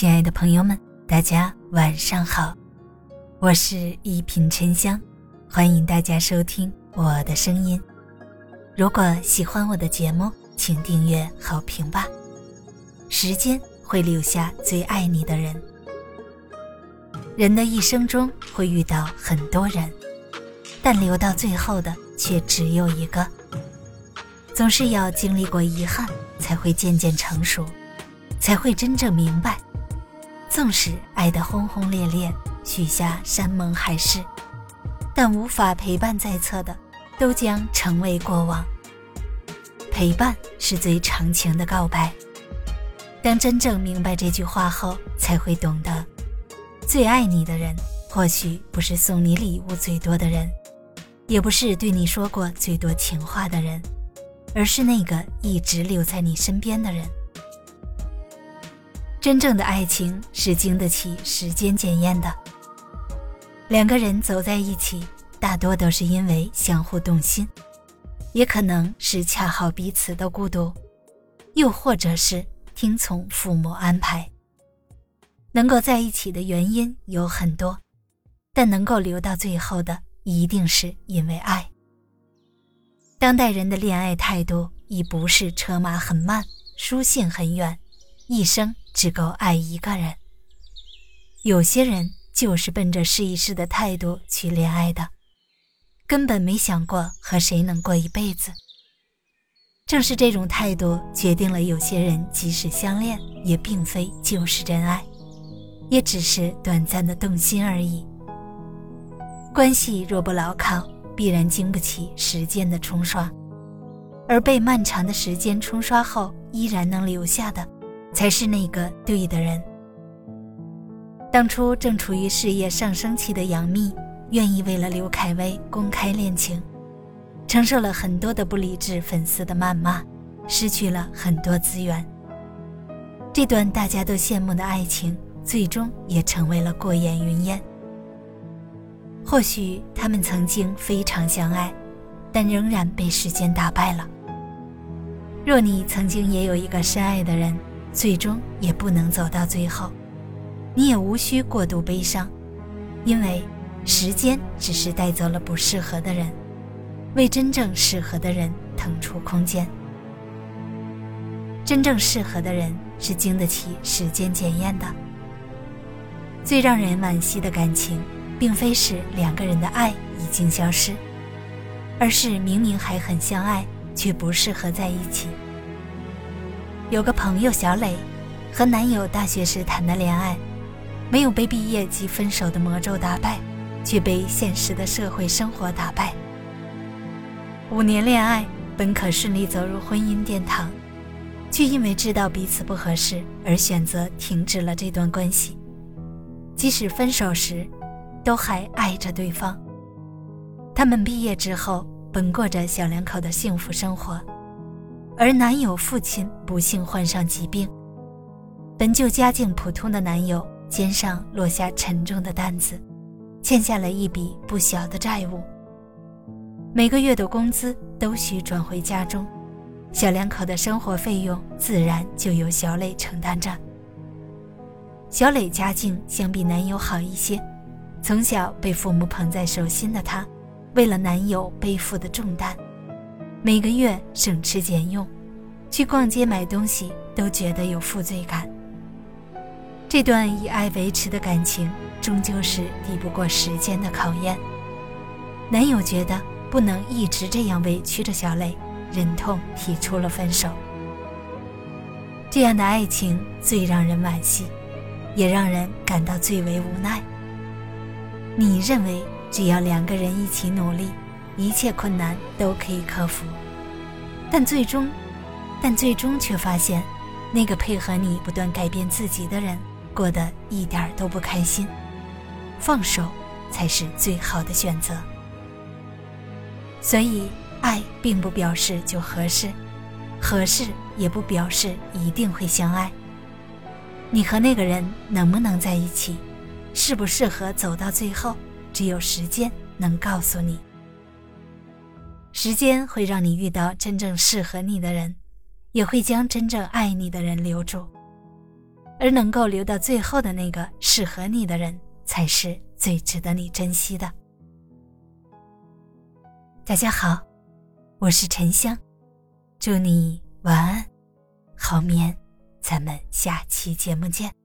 亲爱的朋友们，大家晚上好，我是一品沉香，欢迎大家收听我的声音。如果喜欢我的节目，请订阅好评吧。时间会留下最爱你的人。人的一生中会遇到很多人，但留到最后的却只有一个。总是要经历过遗憾，才会渐渐成熟，才会真正明白。纵使爱得轰轰烈烈，许下山盟海誓，但无法陪伴在侧的，都将成为过往。陪伴是最长情的告白。当真正明白这句话后，才会懂得，最爱你的人，或许不是送你礼物最多的人，也不是对你说过最多情话的人，而是那个一直留在你身边的人。真正的爱情是经得起时间检验的。两个人走在一起，大多都是因为相互动心，也可能是恰好彼此的孤独，又或者是听从父母安排。能够在一起的原因有很多，但能够留到最后的，一定是因为爱。当代人的恋爱态度已不是车马很慢，书信很远，一生。只够爱一个人。有些人就是奔着试一试的态度去恋爱的，根本没想过和谁能过一辈子。正是这种态度，决定了有些人即使相恋，也并非就是真爱，也只是短暂的动心而已。关系若不牢靠，必然经不起时间的冲刷，而被漫长的时间冲刷后，依然能留下的。才是那个对的人。当初正处于事业上升期的杨幂，愿意为了刘恺威公开恋情，承受了很多的不理智粉丝的谩骂，失去了很多资源。这段大家都羡慕的爱情，最终也成为了过眼云烟。或许他们曾经非常相爱，但仍然被时间打败了。若你曾经也有一个深爱的人，最终也不能走到最后，你也无需过度悲伤，因为时间只是带走了不适合的人，为真正适合的人腾出空间。真正适合的人是经得起时间检验的。最让人惋惜的感情，并非是两个人的爱已经消失，而是明明还很相爱，却不适合在一起。有个朋友小磊，和男友大学时谈的恋爱，没有被毕业即分手的魔咒打败，却被现实的社会生活打败。五年恋爱本可顺利走入婚姻殿堂，却因为知道彼此不合适而选择停止了这段关系。即使分手时，都还爱着对方。他们毕业之后，本过着小两口的幸福生活。而男友父亲不幸患上疾病，本就家境普通的男友肩上落下沉重的担子，欠下了一笔不小的债务。每个月的工资都需转回家中，小两口的生活费用自然就由小磊承担着。小磊家境相比男友好一些，从小被父母捧在手心的他，为了男友背负的重担。每个月省吃俭用，去逛街买东西都觉得有负罪感。这段以爱维持的感情，终究是抵不过时间的考验。男友觉得不能一直这样委屈着小磊，忍痛提出了分手。这样的爱情最让人惋惜，也让人感到最为无奈。你认为只要两个人一起努力？一切困难都可以克服，但最终，但最终却发现，那个配合你不断改变自己的人，过得一点儿都不开心。放手才是最好的选择。所以，爱并不表示就合适，合适也不表示一定会相爱。你和那个人能不能在一起，适不适合走到最后，只有时间能告诉你。时间会让你遇到真正适合你的人，也会将真正爱你的人留住。而能够留到最后的那个适合你的人，才是最值得你珍惜的。大家好，我是沉香，祝你晚安，好眠，咱们下期节目见。